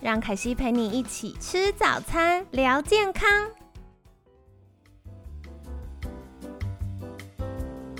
让凯西陪你一起吃早餐，聊健康。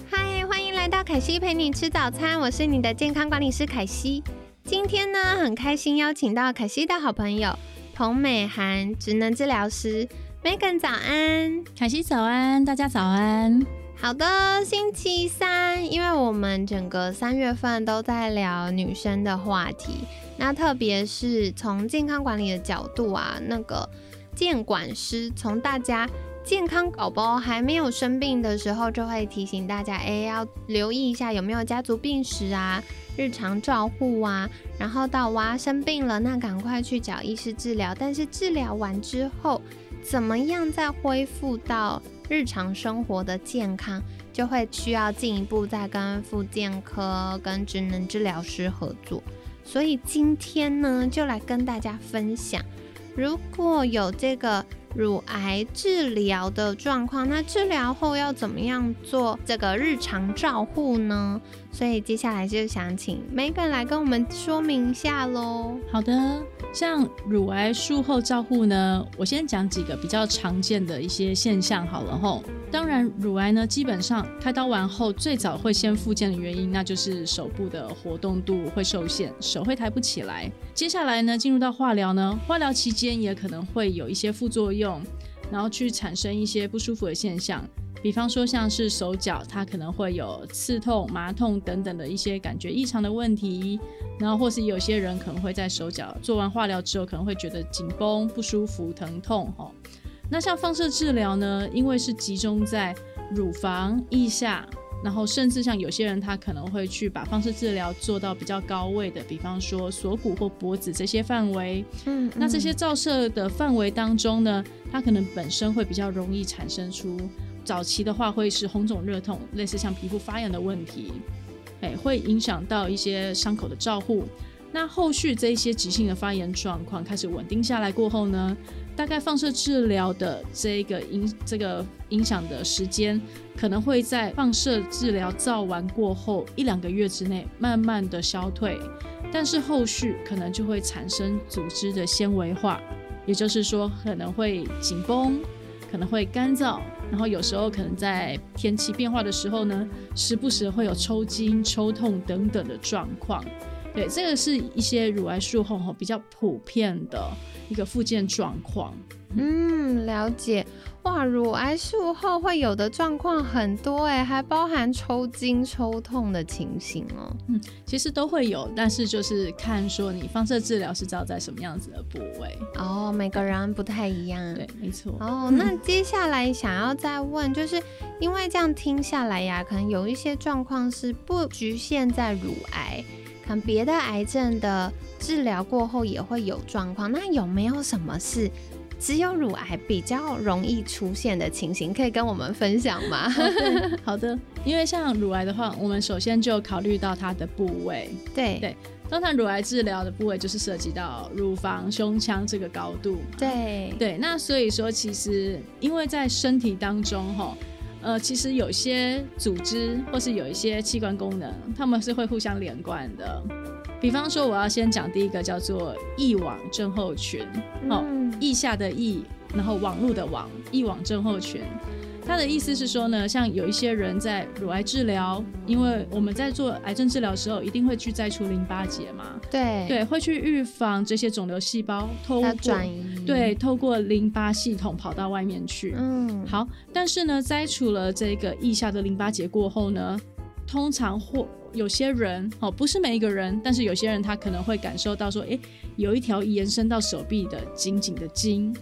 嗨，欢迎来到凯西陪你吃早餐，我是你的健康管理师凯西。今天呢，很开心邀请到凯西的好朋友彭美涵，职能治疗师。Megan 早安，凯西早安，大家早安。好的，星期三，因为我们整个三月份都在聊女生的话题。那特别是从健康管理的角度啊，那个健管师从大家健康宝宝还没有生病的时候，就会提醒大家，哎，要留意一下有没有家族病史啊，日常照护啊，然后到娃生病了，那赶快去找医师治疗。但是治疗完之后，怎么样再恢复到日常生活的健康，就会需要进一步再跟复健科、跟职能治疗师合作。所以今天呢，就来跟大家分享，如果有这个乳癌治疗的状况，那治疗后要怎么样做这个日常照护呢？所以接下来就想请 Megan 来跟我们说明一下喽。好的。像乳癌术后照护呢，我先讲几个比较常见的一些现象好了吼。当然，乳癌呢基本上开刀完后最早会先复健的原因，那就是手部的活动度会受限，手会抬不起来。接下来呢，进入到化疗呢，化疗期间也可能会有一些副作用，然后去产生一些不舒服的现象。比方说，像是手脚，它可能会有刺痛、麻痛等等的一些感觉异常的问题，然后或是有些人可能会在手脚做完化疗之后，可能会觉得紧绷、不舒服、疼痛。哈，那像放射治疗呢，因为是集中在乳房、腋下，然后甚至像有些人他可能会去把放射治疗做到比较高位的，比方说锁骨或脖子这些范围。嗯，那这些照射的范围当中呢，它可能本身会比较容易产生出。早期的话会是红肿热痛，类似像皮肤发炎的问题，哎，会影响到一些伤口的照护。那后续这一些急性的发炎状况开始稳定下来过后呢，大概放射治疗的这个影这个影响的时间，可能会在放射治疗照完过后一两个月之内慢慢的消退，但是后续可能就会产生组织的纤维化，也就是说可能会紧绷，可能会干燥。然后有时候可能在天气变化的时候呢，时不时会有抽筋、抽痛等等的状况。对，这个是一些乳癌术后比较普遍的一个附件状况。嗯，了解。哇，乳癌术后会有的状况很多哎，还包含抽筋、抽痛的情形哦。嗯，其实都会有，但是就是看说你放射治疗是照在什么样子的部位哦，每个人不太一样。对，没错。哦，那接下来想要再问，就是因为这样听下来呀，可能有一些状况是不局限在乳癌，可能别的癌症的治疗过后也会有状况。那有没有什么是？只有乳癌比较容易出现的情形，可以跟我们分享吗？好的，因为像乳癌的话，我们首先就考虑到它的部位。对对，通常乳癌治疗的部位就是涉及到乳房、胸腔这个高度。对对，那所以说，其实因为在身体当中，哈，呃，其实有些组织或是有一些器官功能，他们是会互相连贯的。比方说，我要先讲第一个叫做异网症候群，哦，腋下的腋，然后网络的网，异网症候群。它的意思是说呢，像有一些人在乳癌治疗，因为我们在做癌症治疗的时候，一定会去摘除淋巴结嘛，对。对，会去预防这些肿瘤细胞透过转移，对，透过淋巴系统跑到外面去。嗯，好，但是呢，摘除了这个腋下的淋巴结过后呢，通常或有些人哦，不是每一个人，但是有些人他可能会感受到说，诶，有一条延伸到手臂的紧紧的筋，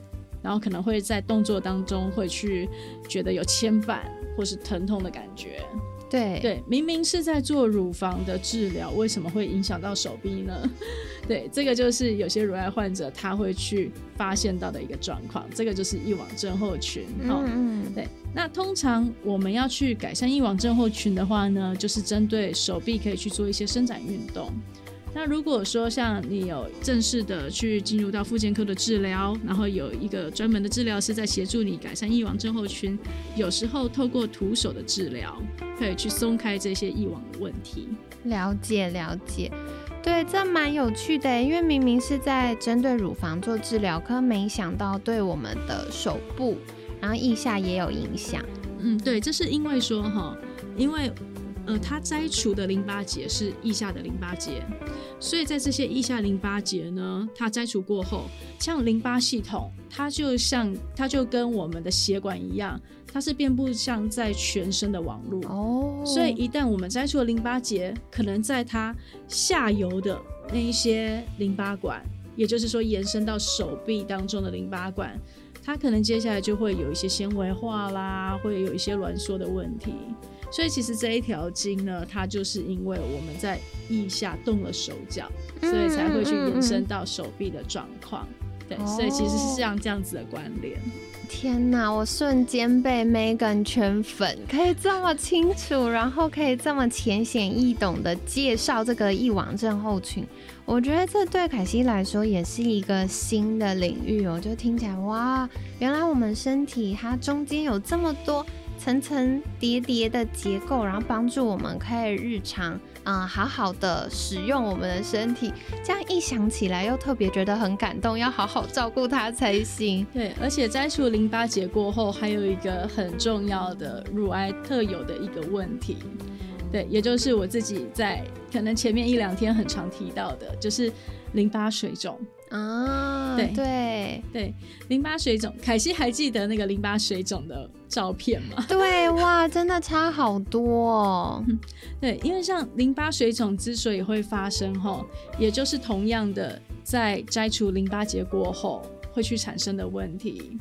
然后可能会在动作当中会去觉得有牵绊或是疼痛的感觉。对对，明明是在做乳房的治疗，为什么会影响到手臂呢？对，这个就是有些乳癌患者他会去发现到的一个状况，这个就是一网症候群。哦，嗯嗯，对。那通常我们要去改善一网症候群的话呢，就是针对手臂可以去做一些伸展运动。那如果说像你有正式的去进入到复健科的治疗，然后有一个专门的治疗师在协助你改善异网症候群，有时候透过徒手的治疗，可以去松开这些异网的问题。了解了解，对，这蛮有趣的，因为明明是在针对乳房做治疗，可没想到对我们的手部，然后腋下也有影响。嗯，对，这是因为说哈，因为呃，它摘除的淋巴结是腋下的淋巴结，所以在这些腋下淋巴结呢，它摘除过后，像淋巴系统，它就像它就跟我们的血管一样，它是遍布像在全身的网络。哦，所以一旦我们摘除了淋巴结，可能在它下游的那一些淋巴管，也就是说延伸到手臂当中的淋巴管，它可能接下来就会有一些纤维化啦，会有一些挛缩的问题。所以其实这一条筋呢，它就是因为我们在腋下动了手脚，所以才会去延伸到手臂的状况。对，所以其实是像这样子的关联。天哪！我瞬间被 Megan 圈粉，可以这么清楚，然后可以这么浅显易懂的介绍这个翼网症候群。我觉得这对凯西来说也是一个新的领域哦，就听起来哇，原来我们身体它中间有这么多层层叠叠的结构，然后帮助我们可以日常嗯好好的使用我们的身体。这样一想起来，又特别觉得很感动，要好好照顾它才行。对，而且摘除淋巴结过后，还有一个很重要的乳癌特有的一个问题，对，也就是我自己在可能前面一两天很常提到的，就是淋巴水肿。啊，对对对，淋巴水肿，凯西还记得那个淋巴水肿的照片吗？对，哇，真的差好多哦。对，因为像淋巴水肿之所以会发生，吼，也就是同样的，在摘除淋巴结过后会去产生的问题。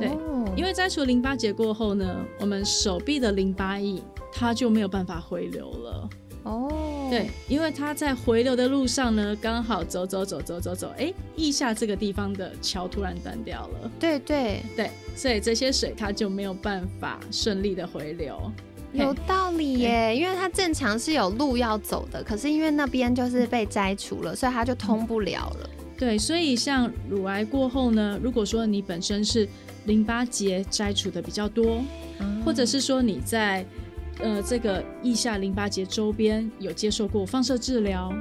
对哦因为摘除淋巴结过后呢，我们手臂的淋巴液它就没有办法回流了。哦，对，因为它在回流的路上呢，刚好走走走走走走，哎，腋下这个地方的桥突然断掉了。对对，对，所以这些水它就没有办法顺利的回流。有道理耶，因为它正常是有路要走的，可是因为那边就是被摘除了，所以它就通不了了。对，所以像乳癌过后呢，如果说你本身是淋巴结摘除的比较多，或者是说你在呃这个腋下淋巴结周边有接受过放射治疗，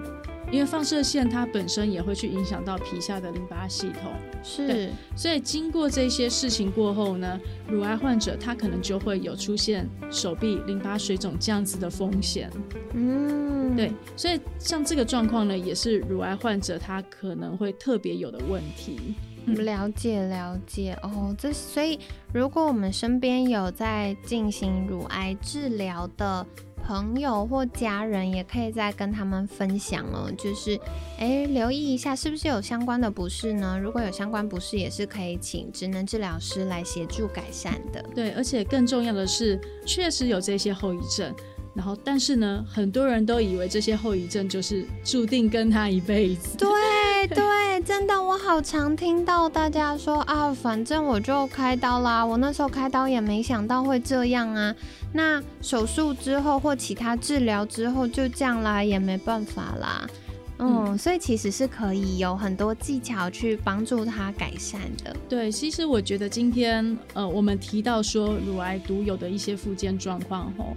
因为放射线它本身也会去影响到皮下的淋巴系统，是所以经过这些事情过后呢，乳癌患者他可能就会有出现手臂淋巴水肿这样子的风险。嗯，对，所以像这个状况呢，也是乳癌患者他可能会特别有的问题。嗯了解了解哦，这所以如果我们身边有在进行乳癌治疗的朋友或家人，也可以再跟他们分享哦，就是诶留意一下是不是有相关的不适呢？如果有相关不适，也是可以请职能治疗师来协助改善的。对，而且更重要的是，确实有这些后遗症。然后，但是呢，很多人都以为这些后遗症就是注定跟他一辈子。对 对，真的，我好常听到大家说啊，反正我就开刀啦，我那时候开刀也没想到会这样啊。那手术之后或其他治疗之后就这样啦，也没办法啦。嗯，所以其实是可以有很多技巧去帮助他改善的。对，其实我觉得今天呃，我们提到说乳癌独有的一些附件状况吼，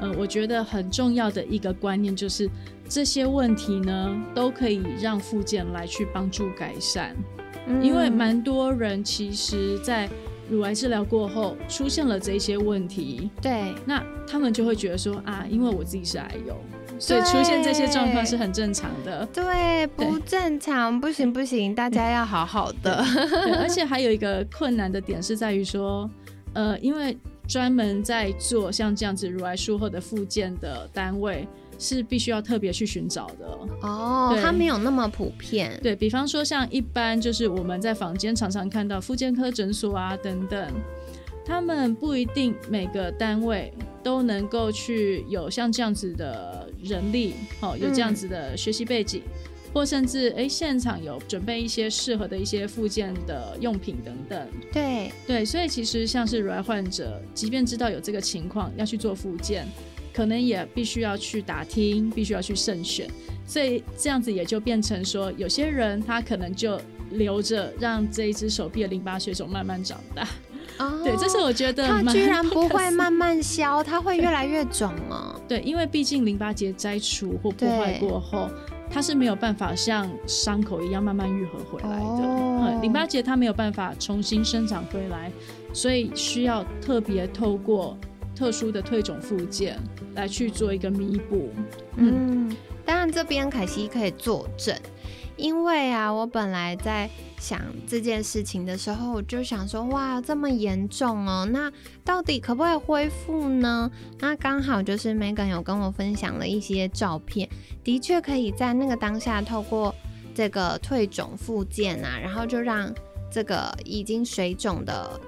呃，我觉得很重要的一个观念就是这些问题呢，都可以让附件来去帮助改善，因为嗯蛮多人其实在乳癌治疗过后出现了这些问题，对。那他们就会觉得说啊，因为我自己是癌友，所以出现这些状况是很正常的。对，不正常，不行不行，大家要好好的。对，而且还有一个困难的点是在于说，呃，因为专门在做像这样子乳癌术后的复健的单位，是必须要特别去寻找的。哦，它没有那么普遍。对比方说，像一般就是我们在房间常常看到复健科诊所啊等等，他们不一定每个单位都能够去有像这样子的人力，哦，有这样子的学习背景。或甚至哎，现场有准备一些适合的一些附件的用品等等。对对，所以其实像是乳癌患者，即便知道有这个情况要去做附件，可能也必须要去打听，必须要去慎选。所以这样子也就变成说，有些人他可能就留着让这一只手臂的淋巴水肿慢慢长大。哦，对，这是我觉得它居然不会慢慢消，它会越来越肿哦。对，因为毕竟淋巴结摘除或破坏过后。它是没有办法像伤口一样慢慢愈合回来的，淋巴结它没有办法重新生长回来，所以需要特别透过特殊的退肿附件来去做一个弥补。嗯，当然这边凯西可以作证。因为啊，我本来在想这件事情的时候，我就想说，哇，这么严重哦，那到底可不可以恢复呢？那刚好就是 Megan 有跟我分享了一些照片，的确可以在那个当下透过这个退肿复健啊，然后就让这个已经水肿的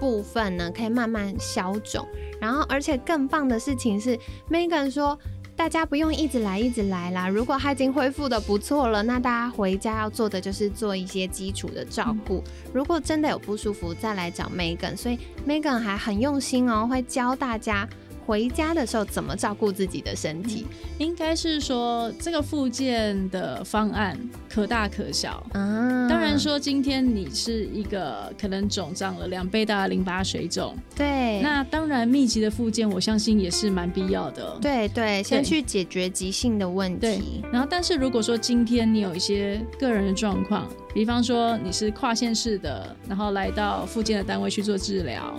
部分呢，可以慢慢消肿。然后，而且更棒的事情是，Megan 说。大家不用一直来一直来啦。如果他已经恢复的不错了，那大家回家要做的就是做一些基础的照顾。如果真的有不舒服，再来找 Megan。所以 Megan 还很用心哦，会教大家。回家的时候怎么照顾自己的身体？应该是说这个复健的方案可大可小啊。当然说今天你是一个可能肿胀了两倍大的淋巴水肿，对，那当然密集的复健我相信也是蛮必要的。对对，先去解决急性的问题。然后，但是如果说今天你有一些个人的状况，比方说你是跨县市的，然后来到附近的单位去做治疗。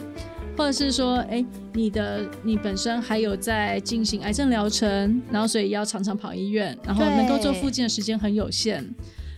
或者是说，哎，你的你本身还有在进行癌症疗程，然后所以要常常跑医院，然后能够做复健的时间很有限，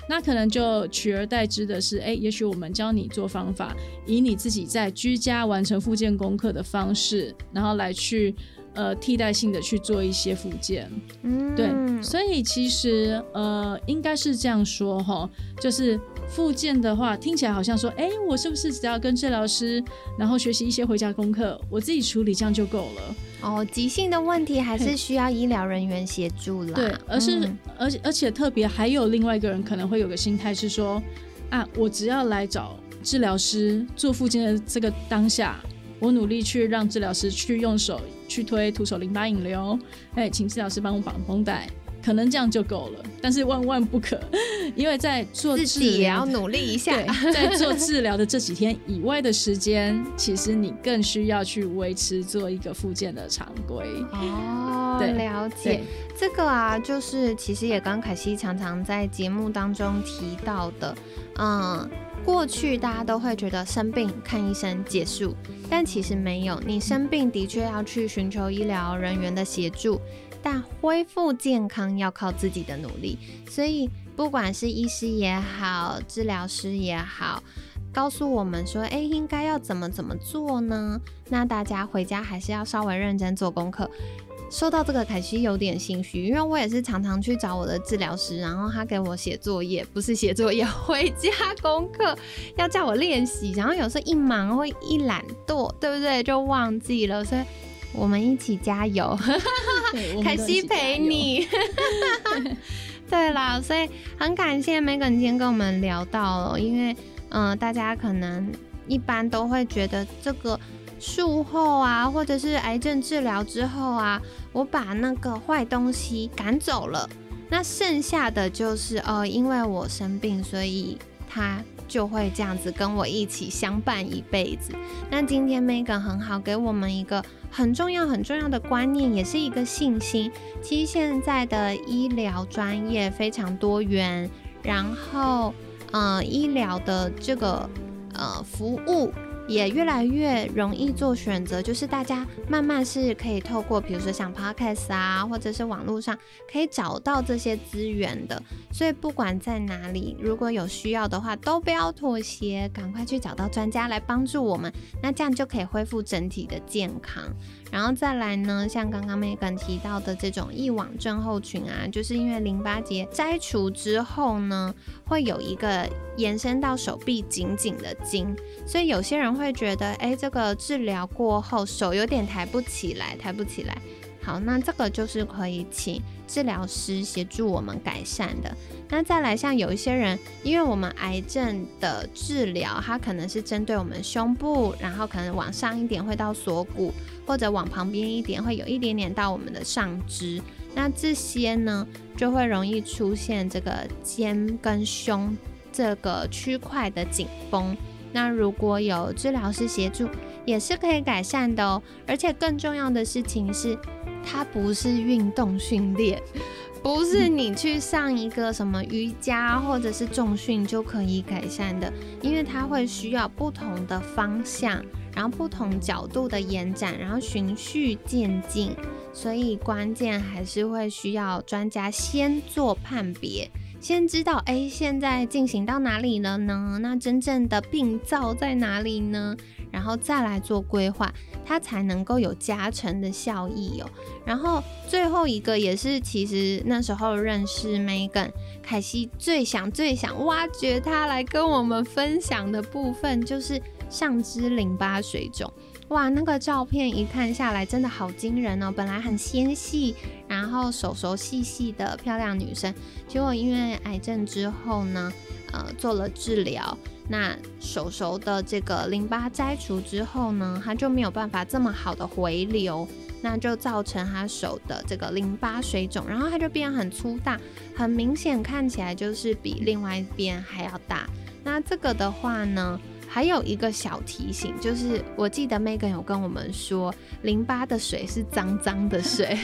那可能就取而代之的是，哎，也许我们教你做方法，以你自己在居家完成复健功课的方式，然后来去。呃，替代性的去做一些复健，嗯，对，所以其实呃，应该是这样说哈，就是复健的话，听起来好像说，哎，我是不是只要跟治疗师，然后学习一些回家功课，我自己处理这样就够了？哦，急性的问题还是需要医疗人员协助啦。对，而是而且而且特别还有另外一个人可能会有个心态是说，啊，我只要来找治疗师做复健的这个当下。我努力去让治疗师去用手去推徒手淋巴引流，哎，请治疗师帮我绑绷带，可能这样就够了。但是万万不可，因为在做自己也要努力一下。在做治疗的这几天以外的时间，其实你更需要去维持做一个复健的常规。哦，了解这个啊，就是其实也刚凯西常常在节目当中提到的，嗯。过去大家都会觉得生病看医生结束，但其实没有。你生病的确要去寻求医疗人员的协助，但恢复健康要靠自己的努力。所以不管是医师也好，治疗师也好，告诉我们说，哎，应该要怎么怎么做呢？那大家回家还是要稍微认真做功课。说到这个，凯西有点心虚，因为我也是常常去找我的治疗师，然后他给我写作业，不是写作业，回家功课要叫我练习，然后有时候一忙会一懒惰，对不对？就忘记了，所以我们一起加油，凯西陪你。对啦，所以很感谢 Megan 今天跟我们聊到了，因为嗯，大家可能一般都会觉得这个。术后啊，或者是癌症治疗之后啊，我把那个坏东西赶走了，那剩下的就是呃，因为我生病，所以他就会这样子跟我一起相伴一辈子。那今天 Megan 很好，给我们一个很重要很重要的观念，也是一个信心。其实现在的医疗专业非常多元，然后呃，医疗的这个呃服务。也越来越容易做选择，就是大家慢慢是可以透过，比如说像 Podcast 啊，或者是网络上可以找到这些资源的。所以不管在哪里，如果有需要的话，都不要妥协，赶快去找到专家来帮助我们，那这样就可以恢复整体的健康。然后再来呢，像刚刚 Megan 提到的这种翼网症候群啊，就是因为淋巴结摘除之后呢，会有一个延伸到手臂紧紧的筋，所以有些。人会觉得，哎，这个治疗过后手有点抬不起来，抬不起来。好，那这个就是可以请治疗师协助我们改善的。那再来，像有一些人，因为我们癌症的治疗，它可能是针对我们胸部，然后可能往上一点会到锁骨，或者往旁边一点会有一点点到我们的上肢。那这些呢，就会容易出现这个肩跟胸这个区块的紧绷。那如果有治疗师协助，也是可以改善的哦。而且更重要的事情是，它不是运动训练，不是你去上一个什么瑜伽或者是重训就可以改善的，因为它会需要不同的方向，然后不同角度的延展，然后循序渐进，所以关键还是会需要专家先做判别。先知道，哎，现在进行到哪里了呢？那真正的病灶在哪里呢？然后再来做规划，它才能够有加成的效益哦。然后最后一个也是，其实那时候认识 Megan 凯西最想最想挖掘他来跟我们分享的部分，就是上肢淋巴水肿。哇，那个照片一看下来，真的好惊人哦！本来很纤细，然后手手细细的漂亮女生，结果因为癌症之后呢，呃，做了治疗，那手手的这个淋巴摘除之后呢，她就没有办法这么好的回流，那就造成她手的这个淋巴水肿，然后它就变很粗大，很明显看起来就是比另外一边还要大。那这个的话呢？还有一个小提醒，就是我记得 Megan 有跟我们说，淋巴的水是脏脏的水。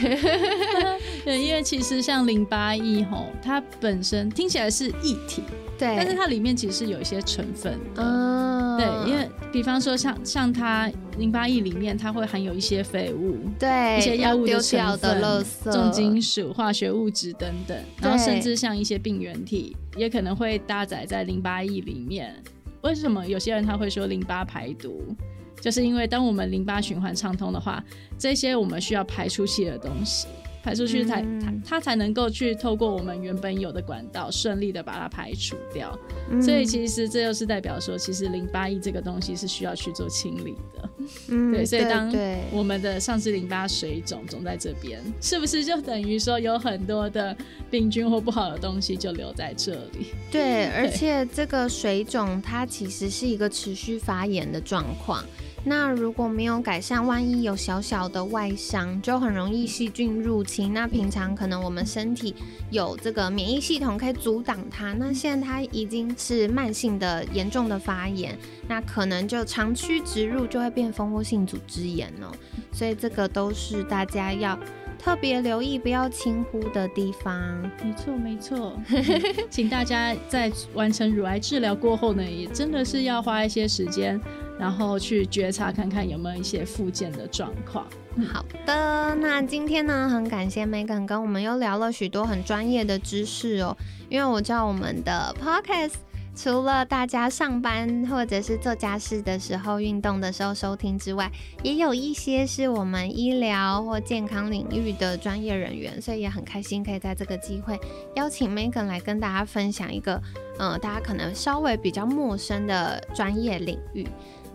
对，因为其实像淋巴液吼，它本身听起来是液体，对，但是它里面其实是有一些成分的。对，因为比方说像像它淋巴液里面，它会含有一些废物，对，一些药物的成分、重金属、化学物质等等，然后甚至像一些病原体，也可能会搭载在淋巴液里面。为什么有些人他会说淋巴排毒？就是因为当我们淋巴循环畅通的话，这些我们需要排出去的东西。排出去才它它才能够去透过我们原本有的管道顺利的把它排除掉，所以其实这又是代表说，其实淋巴液这个东西是需要去做清理的。嗯，对，所以当我们的上肢淋巴水肿肿在这边，是不是就等于说有很多的病菌或不好的东西就留在这里？对，而且这个水肿它其实是一个持续发炎的状况。那如果没有改善，万一有小小的外伤，就很容易细菌入侵。那平常可能我们身体有这个免疫系统可以阻挡它，那现在它已经是慢性的严重的发炎，那可能就长驱直入，就会变蜂窝性组织炎了。所以这个都是大家要特别留意，不要轻忽的地方。没错，没错。请大家在完成乳癌治疗过后呢，也真的是要花一些时间。然后去觉察看看有没有一些附件的状况。好的，那今天呢，很感谢 Megan 跟我们又聊了许多很专业的知识哦。因为我知道我们的 Podcast 除了大家上班或者是做家事的时候、运动的时候收听之外，也有一些是我们医疗或健康领域的专业人员，所以也很开心可以在这个机会邀请 Megan 来跟大家分享一个，嗯，大家可能稍微比较陌生的专业领域。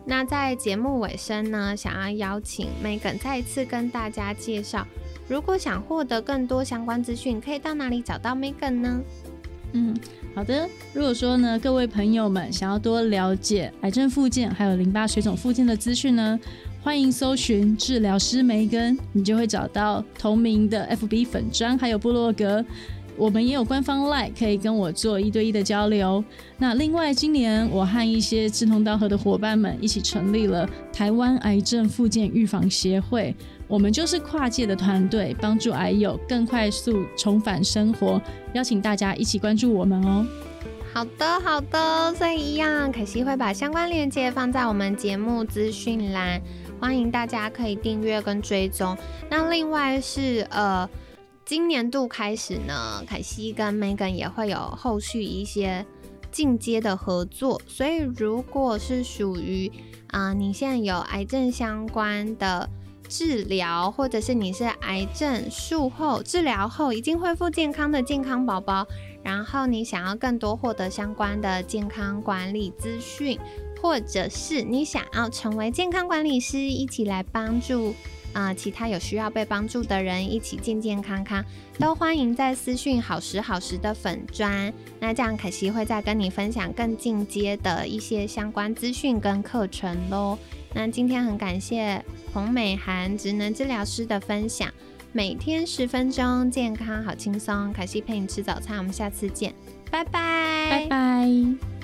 那在节目尾声呢，想要邀请 Megan 再一次跟大家介绍，如果想获得更多相关资讯，可以到哪里找到 Megan 呢？嗯，好的。如果说呢，各位朋友们想要多了解癌症附件还有淋巴水肿附件的资讯呢，欢迎搜寻治疗师梅根，你就会找到同名的 FB 粉砖还有部落格。我们也有官方 Line 可以跟我做一对一的交流。那另外，今年我和一些志同道合的伙伴们一起成立了台湾癌症复健预防协会。我们就是跨界的团队，帮助癌友更快速重返生活。邀请大家一起关注我们哦。好的，好的。所以一样，可惜会把相关链接放在我们节目资讯栏，欢迎大家可以订阅跟追踪。那另外是呃。今年度开始呢，凯西跟 Megan 也会有后续一些进阶的合作，所以如果是属于啊，你现在有癌症相关的治疗，或者是你是癌症术后治疗后已经恢复健康的健康宝宝，然后你想要更多获得相关的健康管理资讯。或者是你想要成为健康管理师，一起来帮助啊、其他有需要被帮助的人，一起健健康康，都欢迎在私讯好时好时的粉砖。那这样可惜会再跟你分享更进阶的一些相关资讯跟课程喽。那今天很感谢洪美涵职能治疗师的分享，每天十分钟，健康好轻松。凯西陪你吃早餐，我们下次见，拜拜，拜拜。